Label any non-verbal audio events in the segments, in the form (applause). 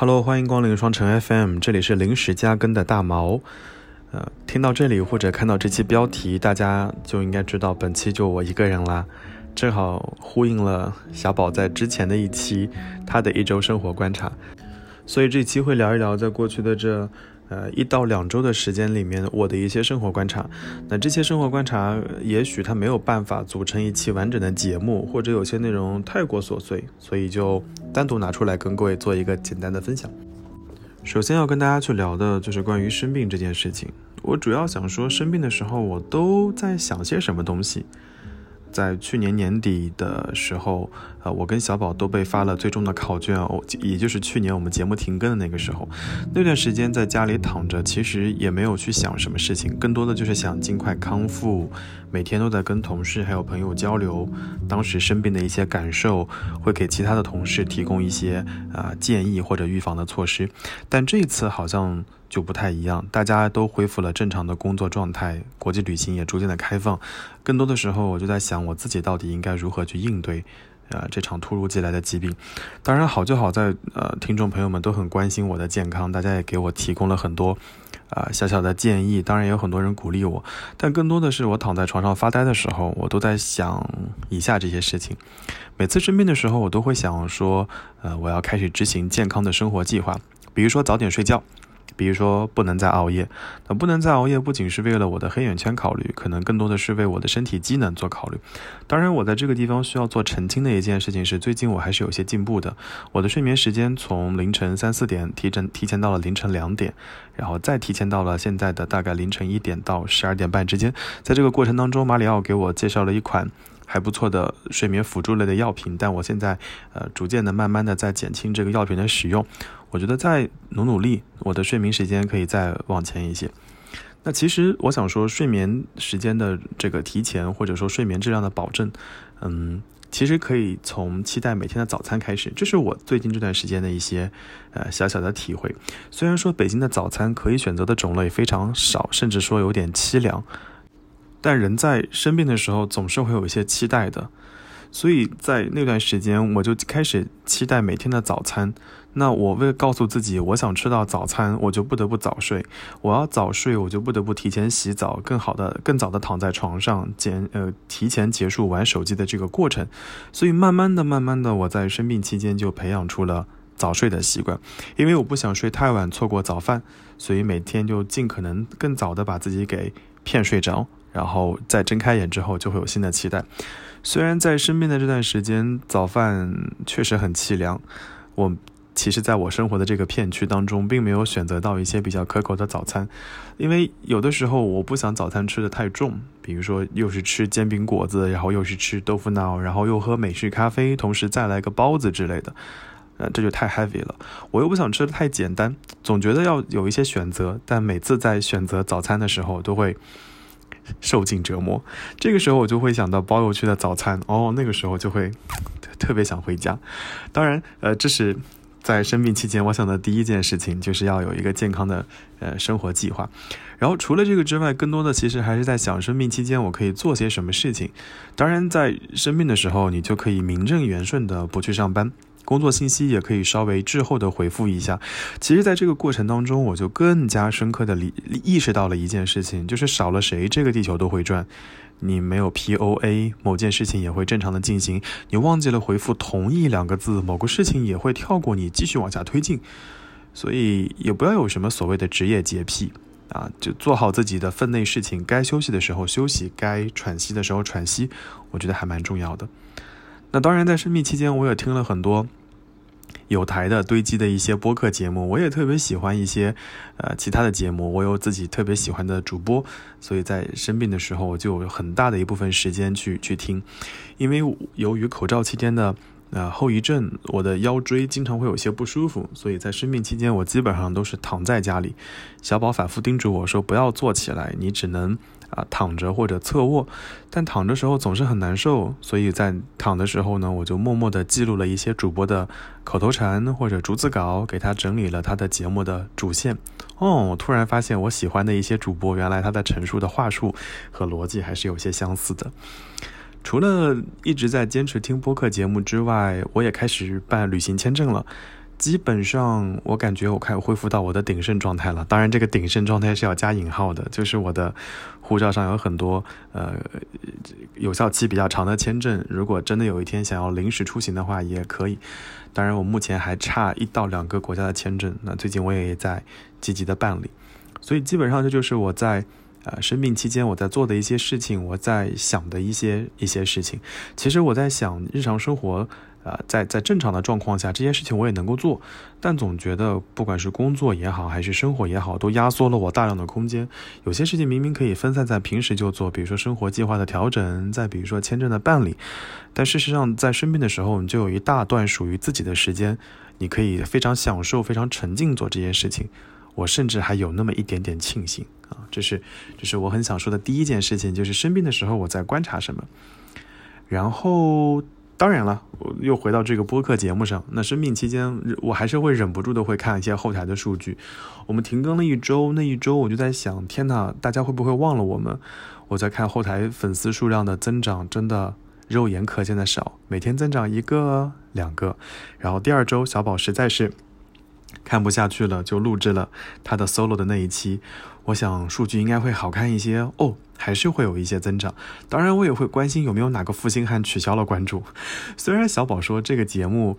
Hello，欢迎光临双城 FM，这里是临时加更的大毛。呃，听到这里或者看到这期标题，大家就应该知道本期就我一个人啦，正好呼应了小宝在之前的一期他的一周生活观察，所以这期会聊一聊在过去的这。呃，一到两周的时间里面，我的一些生活观察，那这些生活观察，也许它没有办法组成一期完整的节目，或者有些内容太过琐碎，所以就单独拿出来跟各位做一个简单的分享。首先要跟大家去聊的就是关于生病这件事情，我主要想说，生病的时候我都在想些什么东西。在去年年底的时候，呃，我跟小宝都被发了最终的考卷哦，也就是去年我们节目停更的那个时候，那段时间在家里躺着，其实也没有去想什么事情，更多的就是想尽快康复，每天都在跟同事还有朋友交流，当时生病的一些感受，会给其他的同事提供一些啊建议或者预防的措施，但这次好像。就不太一样，大家都恢复了正常的工作状态，国际旅行也逐渐的开放。更多的时候，我就在想，我自己到底应该如何去应对，呃，这场突如其来的疾病。当然，好就好在，呃，听众朋友们都很关心我的健康，大家也给我提供了很多，啊，小小的建议。当然，也有很多人鼓励我。但更多的是，我躺在床上发呆的时候，我都在想以下这些事情。每次生病的时候，我都会想说，呃，我要开始执行健康的生活计划，比如说早点睡觉。比如说不能再熬夜，那不能再熬夜不仅是为了我的黑眼圈考虑，可能更多的是为我的身体机能做考虑。当然，我在这个地方需要做澄清的一件事情是，最近我还是有些进步的。我的睡眠时间从凌晨三四点提前提前到了凌晨两点，然后再提前到了现在的大概凌晨一点到十二点半之间。在这个过程当中，马里奥给我介绍了一款还不错的睡眠辅助类的药品，但我现在呃逐渐的、慢慢的在减轻这个药品的使用。我觉得再努努力，我的睡眠时间可以再往前一些。那其实我想说，睡眠时间的这个提前，或者说睡眠质量的保证，嗯，其实可以从期待每天的早餐开始。这是我最近这段时间的一些呃小小的体会。虽然说北京的早餐可以选择的种类非常少，甚至说有点凄凉，但人在生病的时候总是会有一些期待的。所以在那段时间，我就开始期待每天的早餐。那我为了告诉自己，我想吃到早餐，我就不得不早睡。我要早睡，我就不得不提前洗澡，更好的、更早的躺在床上，减呃提前结束玩手机的这个过程。所以慢慢的、慢慢的，我在生病期间就培养出了早睡的习惯。因为我不想睡太晚，错过早饭，所以每天就尽可能更早的把自己给骗睡着，然后再睁开眼之后就会有新的期待。虽然在生病的这段时间，早饭确实很凄凉，我。其实，在我生活的这个片区当中，并没有选择到一些比较可口的早餐，因为有的时候我不想早餐吃的太重，比如说又是吃煎饼果子，然后又是吃豆腐脑，然后又喝美式咖啡，同时再来个包子之类的，呃，这就太 heavy 了。我又不想吃的太简单，总觉得要有一些选择，但每次在选择早餐的时候，都会 (laughs) 受尽折磨。这个时候，我就会想到包邮区的早餐，哦，那个时候就会特别想回家。当然，呃，这是。在生病期间，我想的第一件事情就是要有一个健康的呃生活计划。然后除了这个之外，更多的其实还是在想生病期间我可以做些什么事情。当然，在生病的时候，你就可以名正言顺的不去上班，工作信息也可以稍微滞后的回复一下。其实，在这个过程当中，我就更加深刻的理意识到了一件事情，就是少了谁，这个地球都会转。你没有 P O A，某件事情也会正常的进行。你忘记了回复同意两个字，某个事情也会跳过你继续往下推进。所以也不要有什么所谓的职业洁癖啊，就做好自己的分内事情，该休息的时候休息，该喘息的时候喘息，我觉得还蛮重要的。那当然，在生病期间，我也听了很多。有台的堆积的一些播客节目，我也特别喜欢一些，呃，其他的节目，我有自己特别喜欢的主播，所以在生病的时候，我就有很大的一部分时间去去听，因为由于口罩期间的呃后遗症，我的腰椎经常会有些不舒服，所以在生病期间，我基本上都是躺在家里。小宝反复叮嘱我说，不要坐起来，你只能。啊，躺着或者侧卧，但躺着时候总是很难受，所以在躺的时候呢，我就默默地记录了一些主播的口头禅或者逐字稿，给他整理了他的节目的主线。哦，我突然发现我喜欢的一些主播，原来他的陈述的话术和逻辑还是有些相似的。除了一直在坚持听播客节目之外，我也开始办旅行签证了。基本上，我感觉我开始恢复到我的鼎盛状态了。当然，这个鼎盛状态是要加引号的，就是我的护照上有很多呃有效期比较长的签证。如果真的有一天想要临时出行的话，也可以。当然，我目前还差一到两个国家的签证，那最近我也在积极的办理。所以，基本上这就是我在呃生病期间我在做的一些事情，我在想的一些一些事情。其实我在想日常生活。呃，在在正常的状况下，这些事情我也能够做，但总觉得不管是工作也好，还是生活也好，都压缩了我大量的空间。有些事情明明可以分散在平时就做，比如说生活计划的调整，再比如说签证的办理，但事实上在生病的时候，你就有一大段属于自己的时间，你可以非常享受、非常沉浸做这件事情。我甚至还有那么一点点庆幸啊，这是这是我很想说的第一件事情，就是生病的时候我在观察什么，然后。当然了，我又回到这个播客节目上。那生病期间，我还是会忍不住的会看一些后台的数据。我们停更了一周，那一周我就在想，天哪，大家会不会忘了我们？我在看后台粉丝数量的增长，真的肉眼可见的少，每天增长一个、两个。然后第二周，小宝实在是看不下去了，就录制了他的 solo 的那一期。我想数据应该会好看一些哦，还是会有一些增长。当然，我也会关心有没有哪个负心汉取消了关注。(laughs) 虽然小宝说这个节目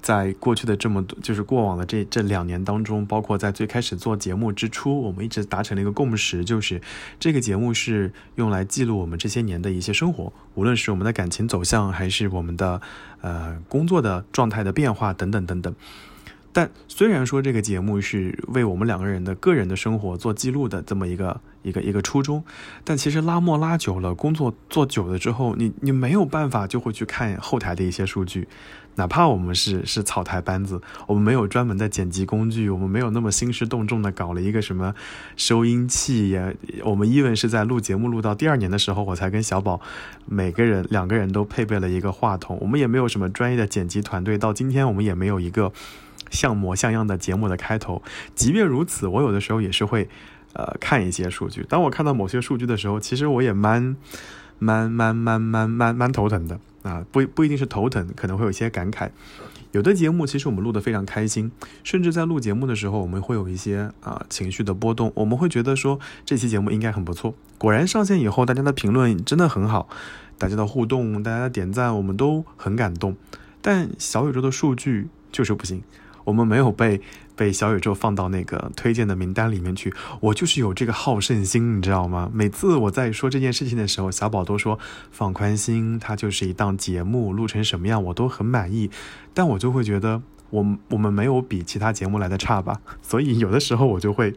在过去的这么多，就是过往的这这两年当中，包括在最开始做节目之初，我们一直达成了一个共识，就是这个节目是用来记录我们这些年的一些生活，无论是我们的感情走向，还是我们的呃工作的状态的变化等等等等。但虽然说这个节目是为我们两个人的个人的生活做记录的这么一个一个一个初衷，但其实拉磨拉久了，工作做久了之后，你你没有办法就会去看后台的一些数据，哪怕我们是是草台班子，我们没有专门的剪辑工具，我们没有那么兴师动众的搞了一个什么收音器呀，我们伊文是在录节目录到第二年的时候，我才跟小宝每个人两个人都配备了一个话筒，我们也没有什么专业的剪辑团队，到今天我们也没有一个。像模像样的节目的开头，即便如此，我有的时候也是会，呃，看一些数据。当我看到某些数据的时候，其实我也蛮，蛮蛮蛮蛮蛮蛮头疼的啊！不不一定是头疼，可能会有一些感慨。有的节目其实我们录得非常开心，甚至在录节目的时候，我们会有一些啊情绪的波动。我们会觉得说这期节目应该很不错。果然上线以后，大家的评论真的很好，大家的互动，大家的点赞，我们都很感动。但小宇宙的数据就是不行。我们没有被被小宇宙放到那个推荐的名单里面去，我就是有这个好胜心，你知道吗？每次我在说这件事情的时候，小宝都说放宽心，它就是一档节目，录成什么样我都很满意。但我就会觉得，我我们没有比其他节目来的差吧？(laughs) 所以有的时候我就会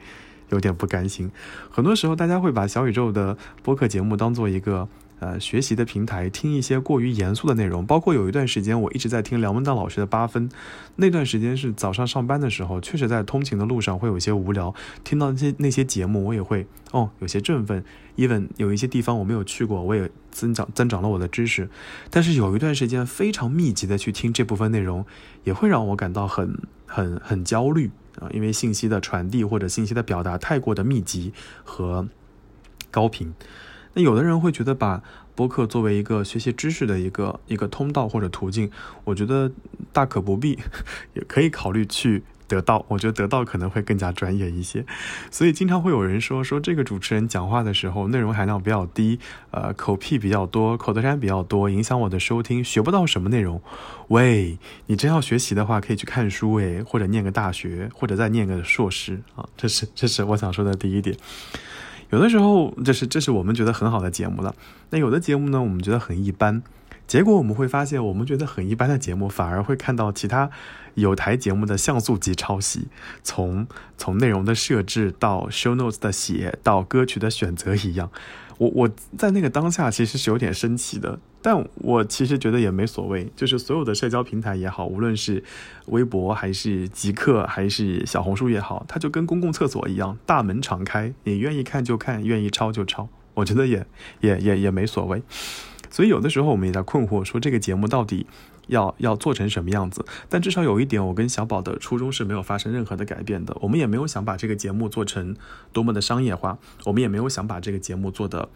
有点不甘心。很多时候，大家会把小宇宙的播客节目当做一个。呃，学习的平台听一些过于严肃的内容，包括有一段时间我一直在听梁文道老师的八分，那段时间是早上上班的时候，确实在通勤的路上会有一些无聊，听到那些那些节目，我也会哦有些振奋。even 有一些地方我没有去过，我也增长增长了我的知识。但是有一段时间非常密集的去听这部分内容，也会让我感到很很很焦虑啊，因为信息的传递或者信息的表达太过的密集和高频。那有的人会觉得把播客作为一个学习知识的一个一个通道或者途径，我觉得大可不必，也可以考虑去得到。我觉得得到可能会更加专业一些，所以经常会有人说说这个主持人讲话的时候内容含量比较低，呃，口屁比较多，口头禅比较多，影响我的收听，学不到什么内容。喂，你真要学习的话，可以去看书诶，或者念个大学，或者再念个硕士啊。这是这是我想说的第一点。有的时候，这是这是我们觉得很好的节目了。那有的节目呢，我们觉得很一般。结果我们会发现，我们觉得很一般的节目，反而会看到其他有台节目的像素级抄袭。从从内容的设置到 show notes 的写，到歌曲的选择一样。我我在那个当下其实是有点生气的，但我其实觉得也没所谓。就是所有的社交平台也好，无论是微博还是极客还是小红书也好，它就跟公共厕所一样，大门敞开，你愿意看就看，愿意抄就抄。我觉得也也也也没所谓。所以有的时候我们也在困惑，说这个节目到底。要要做成什么样子？但至少有一点，我跟小宝的初衷是没有发生任何的改变的。我们也没有想把这个节目做成多么的商业化，我们也没有想把这个节目做的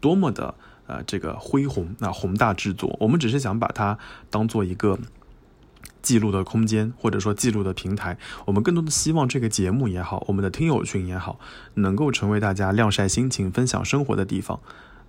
多么的呃这个恢宏、那宏大制作。我们只是想把它当做一个。记录的空间，或者说记录的平台。我们更多的希望这个节目也好，我们的听友群也好，能够成为大家晾晒心情、分享生活的地方。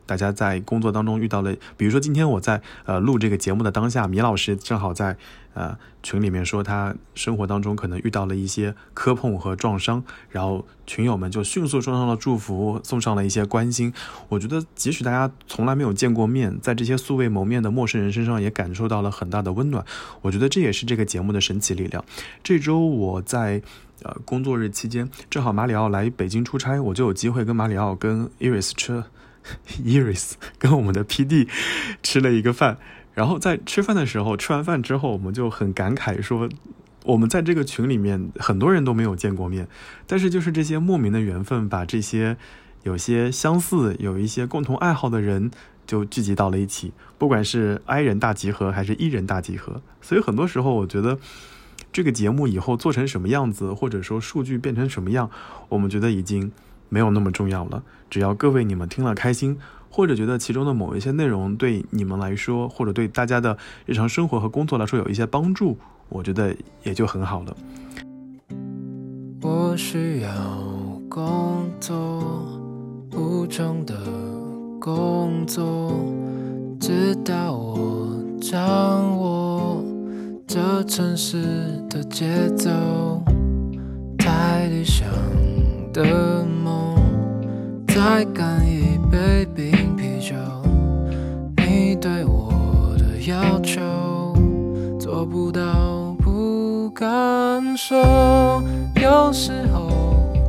大家在工作当中遇到了，比如说今天我在呃录这个节目的当下，米老师正好在呃群里面说他生活当中可能遇到了一些磕碰和撞伤，然后群友们就迅速送上了祝福，送上了一些关心。我觉得即使大家从来没有见过面，在这些素未谋面的陌生人身上也感受到了很大的温暖。我觉得这也是这个节目的神奇力量。这周我在呃工作日期间，正好马里奥来北京出差，我就有机会跟马里奥跟 Iris 吃。(laughs) Iris 跟我们的 PD 吃了一个饭，然后在吃饭的时候，吃完饭之后，我们就很感慨说，我们在这个群里面很多人都没有见过面，但是就是这些莫名的缘分，把这些有些相似、有一些共同爱好的人就聚集到了一起，不管是 I 人大集合还是 E 人大集合，所以很多时候我觉得这个节目以后做成什么样子，或者说数据变成什么样，我们觉得已经。没有那么重要了，只要各位你们听了开心，或者觉得其中的某一些内容对你们来说，或者对大家的日常生活和工作来说有一些帮助，我觉得也就很好了。我需要工作，无偿的工作，直到我掌握这城市的节奏，太理想的。再干一杯冰啤酒，你对我的要求做不到不敢说。有时候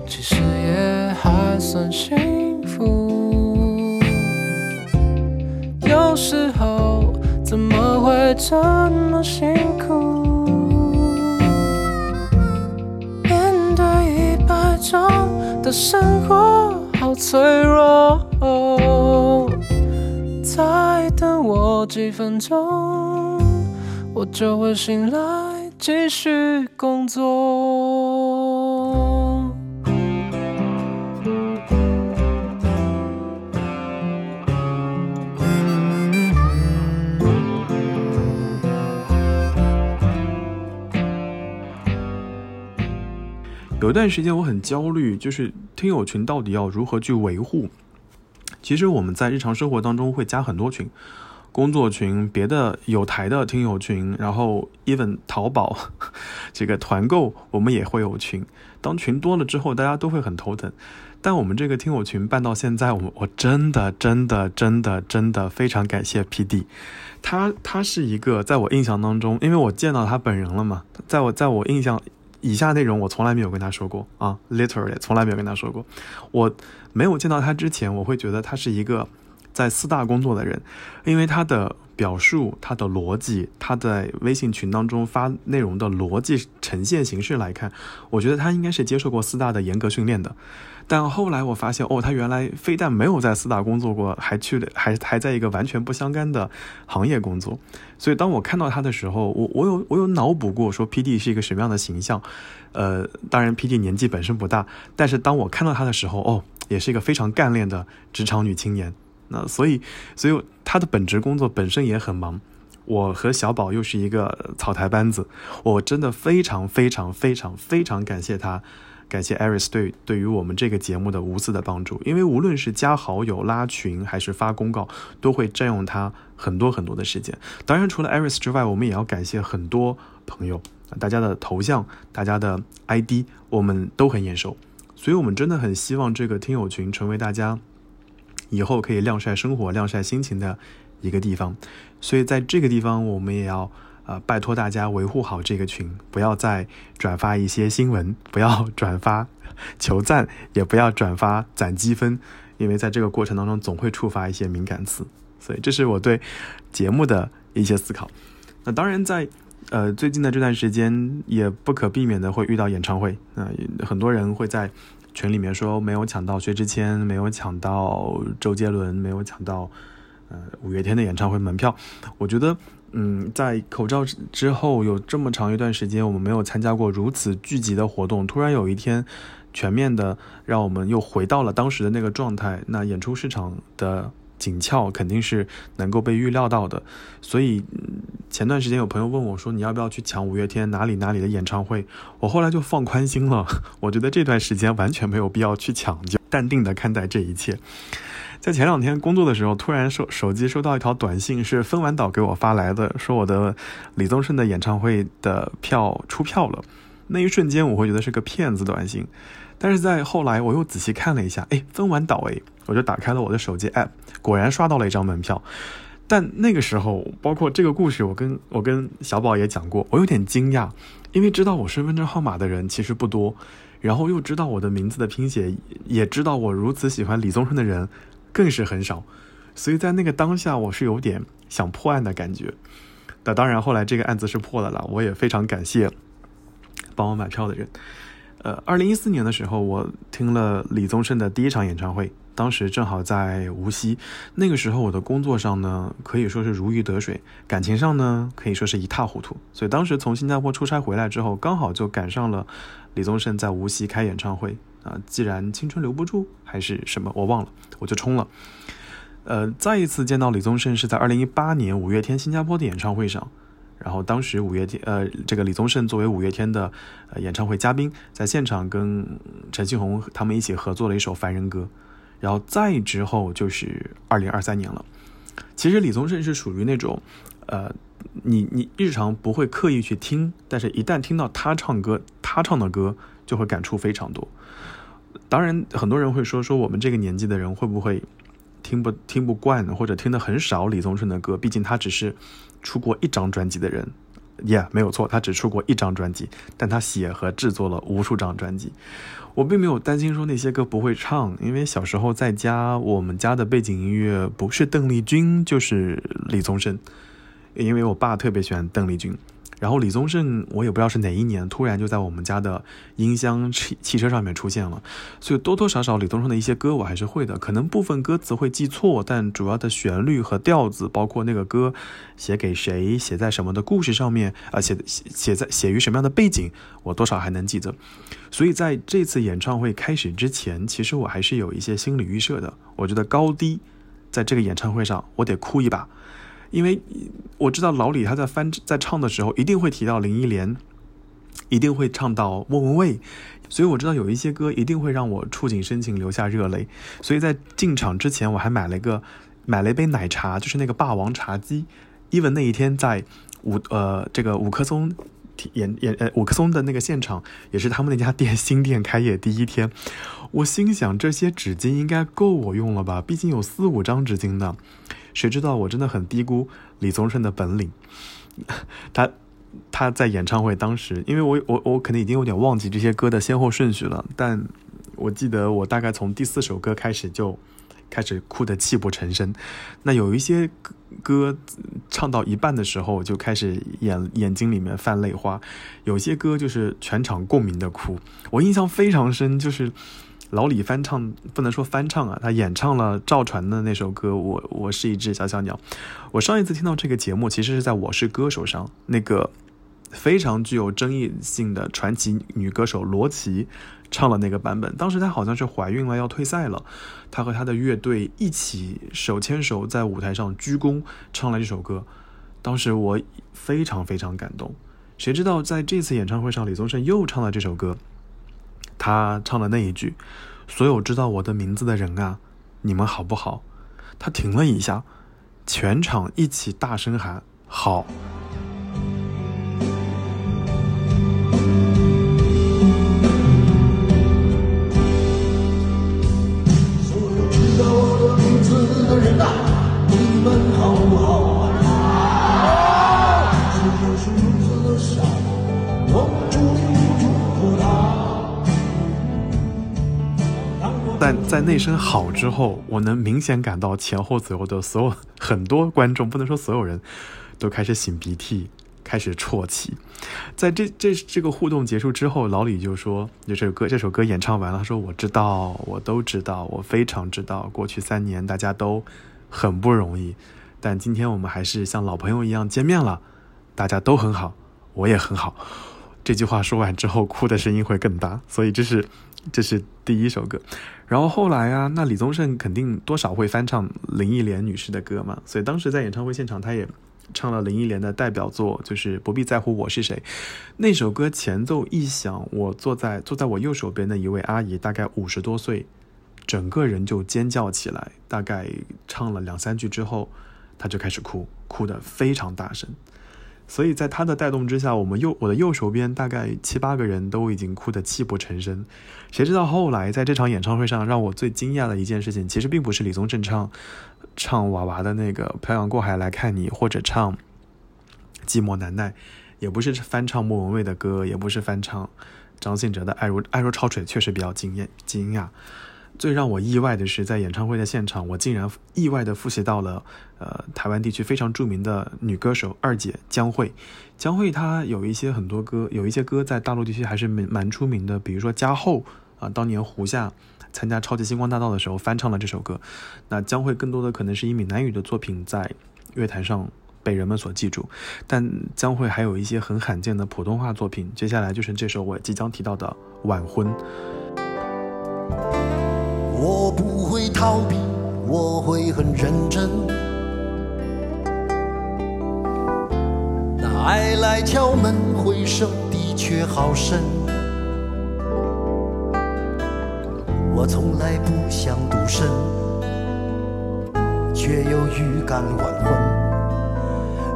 其实也还算幸福，有时候怎么会这么辛苦？面对一百种的生活。好脆弱，再等我几分钟，我就会醒来继续工作。有一段时间我很焦虑，就是听友群到底要如何去维护。其实我们在日常生活当中会加很多群，工作群、别的有台的听友群，然后 even 淘宝这个团购我们也会有群。当群多了之后，大家都会很头疼。但我们这个听友群办到现在，我我真的真的真的真的非常感谢 PD，他他是一个在我印象当中，因为我见到他本人了嘛，在我在我印象。以下内容我从来没有跟他说过啊，literally 从来没有跟他说过。我没有见到他之前，我会觉得他是一个在四大工作的人，因为他的表述、他的逻辑、他在微信群当中发内容的逻辑呈现形式来看，我觉得他应该是接受过四大的严格训练的。但后来我发现，哦，他原来非但没有在四大工作过，还去了，还还在一个完全不相干的行业工作。所以当我看到他的时候，我我有我有脑补过说 P D 是一个什么样的形象。呃，当然 P D 年纪本身不大，但是当我看到他的时候，哦，也是一个非常干练的职场女青年。那所以，所以他的本职工作本身也很忙。我和小宝又是一个草台班子，我真的非常非常非常非常感谢他。感谢 Aris 对对于我们这个节目的无私的帮助，因为无论是加好友、拉群还是发公告，都会占用他很多很多的时间。当然，除了 Aris 之外，我们也要感谢很多朋友，大家的头像、大家的 ID，我们都很眼熟。所以，我们真的很希望这个听友群成为大家以后可以晾晒生活、晾晒心情的一个地方。所以，在这个地方，我们也要。呃，拜托大家维护好这个群，不要再转发一些新闻，不要 (laughs) 转发求赞，也不要转发攒积分，因为在这个过程当中总会触发一些敏感词。所以，这是我对节目的一些思考。那当然，在呃最近的这段时间，也不可避免的会遇到演唱会。那很多人会在群里面说没有抢到薛之谦，没有抢到周杰伦，没有抢到呃五月天的演唱会门票。我觉得。嗯，在口罩之后有这么长一段时间，我们没有参加过如此聚集的活动。突然有一天，全面的让我们又回到了当时的那个状态。那演出市场的紧俏，肯定是能够被预料到的。所以前段时间有朋友问我说：“你要不要去抢五月天哪里哪里的演唱会？”我后来就放宽心了，我觉得这段时间完全没有必要去抢，就 (laughs) 淡定的看待这一切。在前两天工作的时候，突然手手机收到一条短信，是分完岛给我发来的，说我的李宗盛的演唱会的票出票了。那一瞬间，我会觉得是个骗子短信。但是在后来，我又仔细看了一下，哎，分完岛哎，我就打开了我的手机 app，果然刷到了一张门票。但那个时候，包括这个故事，我跟我跟小宝也讲过，我有点惊讶，因为知道我身份证号码的人其实不多，然后又知道我的名字的拼写，也知道我如此喜欢李宗盛的人。更是很少，所以在那个当下，我是有点想破案的感觉。那当然，后来这个案子是破了啦，我也非常感谢帮我买票的人。呃，二零一四年的时候，我听了李宗盛的第一场演唱会，当时正好在无锡。那个时候，我的工作上呢可以说是如鱼得水，感情上呢可以说是一塌糊涂。所以当时从新加坡出差回来之后，刚好就赶上了李宗盛在无锡开演唱会。啊，既然青春留不住，还是什么，我忘了，我就冲了。呃，再一次见到李宗盛是在二零一八年五月天新加坡的演唱会上，然后当时五月天，呃，这个李宗盛作为五月天的呃演唱会嘉宾，在现场跟陈星红他们一起合作了一首《凡人歌》，然后再之后就是二零二三年了。其实李宗盛是属于那种，呃，你你日常不会刻意去听，但是一旦听到他唱歌，他唱的歌就会感触非常多。当然，很多人会说说我们这个年纪的人会不会听不听不惯，或者听的很少李宗盛的歌？毕竟他只是出过一张专辑的人，Yeah，没有错，他只出过一张专辑，但他写和制作了无数张专辑。我并没有担心说那些歌不会唱，因为小时候在家，我们家的背景音乐不是邓丽君就是李宗盛，因为我爸特别喜欢邓丽君。然后李宗盛，我也不知道是哪一年，突然就在我们家的音箱汽汽车上面出现了，所以多多少少李宗盛的一些歌我还是会的，可能部分歌词会记错，但主要的旋律和调子，包括那个歌写给谁，写在什么的故事上面，而且写写在写于什么样的背景，我多少还能记得。所以在这次演唱会开始之前，其实我还是有一些心理预设的，我觉得高低在这个演唱会上我得哭一把。因为我知道老李他在翻在唱的时候一定会提到林忆莲，一定会唱到莫文蔚，所以我知道有一些歌一定会让我触景生情流下热泪。所以在进场之前我还买了一个买了一杯奶茶，就是那个霸王茶姬。伊文那一天在五呃这个五棵松演演呃五棵松的那个现场，也是他们那家店新店开业第一天。我心想这些纸巾应该够我用了吧？毕竟有四五张纸巾呢。谁知道我真的很低估李宗盛的本领，(laughs) 他他在演唱会当时，因为我我我可能已经有点忘记这些歌的先后顺序了，但我记得我大概从第四首歌开始就开始哭得泣不成声，那有一些歌唱到一半的时候就开始眼眼睛里面泛泪花，有些歌就是全场共鸣的哭，我印象非常深，就是。老李翻唱不能说翻唱啊，他演唱了赵传的那首歌《我我是一只小小鸟》。我上一次听到这个节目，其实是在《我是歌手》上，那个非常具有争议性的传奇女歌手罗琦唱了那个版本。当时她好像是怀孕了，要退赛了，她和她的乐队一起手牵手在舞台上鞠躬唱了这首歌。当时我非常非常感动。谁知道在这次演唱会上，李宗盛又唱了这首歌。他唱了那一句：“所有知道我的名字的人啊，你们好不好？”他停了一下，全场一起大声喊：“好！”在那声好之后，我能明显感到前后左右的所有很多观众，不能说所有人都开始擤鼻涕，开始啜泣。在这这这个互动结束之后，老李就说：“就这首歌，这首歌演唱完了，他说我知道，我都知道，我非常知道，过去三年大家都很不容易，但今天我们还是像老朋友一样见面了，大家都很好，我也很好。”这句话说完之后，哭的声音会更大。所以这是这是第一首歌。然后后来啊，那李宗盛肯定多少会翻唱林忆莲女士的歌嘛，所以当时在演唱会现场，他也唱了林忆莲的代表作，就是《不必在乎我是谁》。那首歌前奏一响，我坐在坐在我右手边的一位阿姨，大概五十多岁，整个人就尖叫起来。大概唱了两三句之后，她就开始哭，哭得非常大声。所以在他的带动之下，我们右我的右手边大概七八个人都已经哭得泣不成声。谁知道后来在这场演唱会上，让我最惊讶的一件事情，其实并不是李宗盛唱唱娃娃的那个《漂洋过海来看你》，或者唱《寂寞难耐》，也不是翻唱莫文蔚的歌，也不是翻唱张信哲的《爱如爱如潮水》，确实比较惊艳惊讶。最让我意外的是，在演唱会的现场，我竟然意外的复习到了，呃，台湾地区非常著名的女歌手二姐江蕙。江蕙她有一些很多歌，有一些歌在大陆地区还是蛮蛮出名的，比如说《家后》啊，当年胡夏参加《超级星光大道》的时候翻唱了这首歌。那江蕙更多的可能是以闽南语的作品在乐坛上被人们所记住，但江蕙还有一些很罕见的普通话作品。接下来就是这首我即将提到的《晚婚》。我不会逃避，我会很认真。那爱来敲门，回声的确好深。我从来不想独身，却又预感晚婚。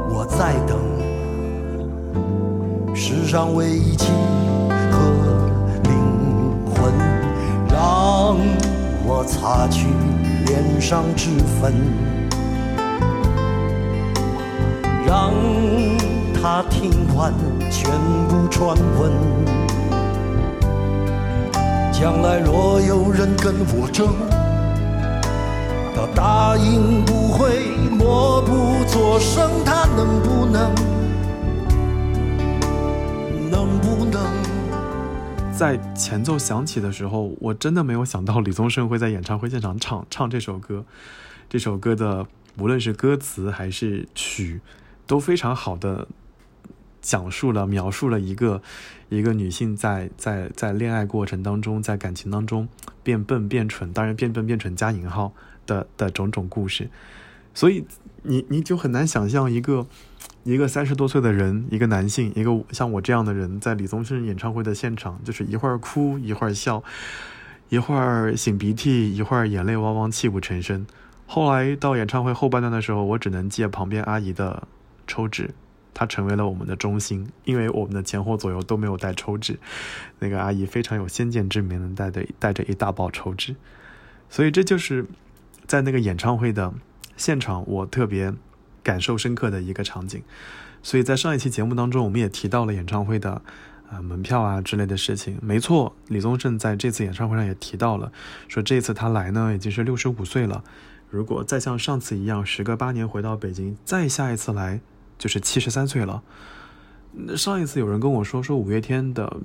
我在等世上唯一情和灵魂，让。我擦去脸上脂粉，让他听完全部传闻。将来若有人跟我争，他答应不会默不作声，他能不能？在前奏响起的时候，我真的没有想到李宗盛会在演唱会现场唱唱这首歌。这首歌的无论是歌词还是曲，都非常好的讲述了、描述了一个一个女性在在在恋爱过程当中，在感情当中变笨变蠢，当然变笨变蠢加引号的的种种故事。所以你你就很难想象一个。一个三十多岁的人，一个男性，一个像我这样的人，在李宗盛演唱会的现场，就是一会儿哭，一会儿笑，一会儿擤鼻涕，一会儿眼泪汪汪，泣不成声。后来到演唱会后半段的时候，我只能借旁边阿姨的抽纸，她成为了我们的中心，因为我们的前后左右都没有带抽纸，那个阿姨非常有先见之明，带着带着一大包抽纸，所以这就是在那个演唱会的现场，我特别。感受深刻的一个场景，所以在上一期节目当中，我们也提到了演唱会的，呃，门票啊之类的事情。没错，李宗盛在这次演唱会上也提到了，说这次他来呢已经是六十五岁了，如果再像上次一样，时隔八年回到北京，再下一次来就是七十三岁了。上一次有人跟我说，说五月天的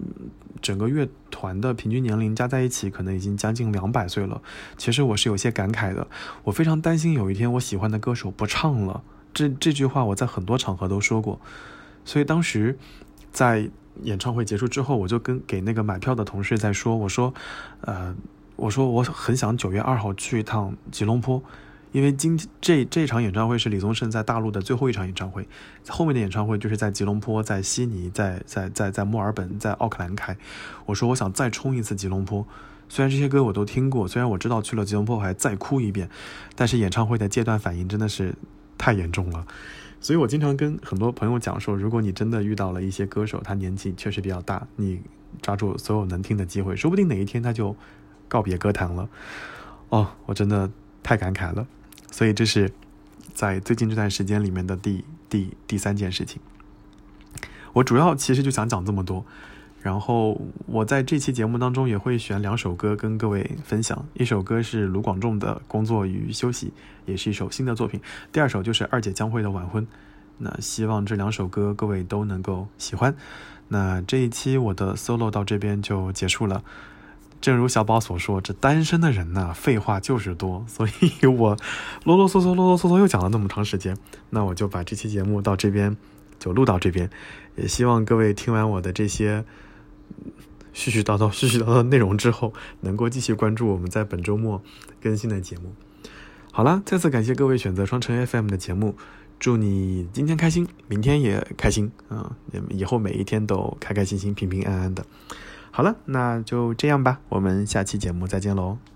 整个乐团的平均年龄加在一起，可能已经将近两百岁了。其实我是有些感慨的，我非常担心有一天我喜欢的歌手不唱了。这这句话我在很多场合都说过，所以当时在演唱会结束之后，我就跟给那个买票的同事在说，我说，呃，我说我很想九月二号去一趟吉隆坡，因为今这这场演唱会是李宗盛在大陆的最后一场演唱会，后面的演唱会就是在吉隆坡、在悉尼、在在在在墨尔本、在奥克兰开。我说我想再冲一次吉隆坡，虽然这些歌我都听过，虽然我知道去了吉隆坡还再哭一遍，但是演唱会的阶段反应真的是。太严重了，所以我经常跟很多朋友讲说，如果你真的遇到了一些歌手，他年纪确实比较大，你抓住所有能听的机会，说不定哪一天他就告别歌坛了。哦，我真的太感慨了。所以这是在最近这段时间里面的第第第三件事情。我主要其实就想讲这么多。然后我在这期节目当中也会选两首歌跟各位分享，一首歌是卢广仲的《工作与休息》，也是一首新的作品；第二首就是二姐江蕙的《晚婚》。那希望这两首歌各位都能够喜欢。那这一期我的 solo 到这边就结束了。正如小宝所说，这单身的人呐，废话就是多，所以我啰啰嗦嗦、啰啰嗦嗦又讲了那么长时间。那我就把这期节目到这边。就录到这边。也希望各位听完我的这些絮絮叨叨、絮絮叨叨内容之后，能够继续关注我们在本周末更新的节目。好了，再次感谢各位选择双城 FM 的节目，祝你今天开心，明天也开心啊！以后每一天都开开心心、平平安安的。好了，那就这样吧，我们下期节目再见喽。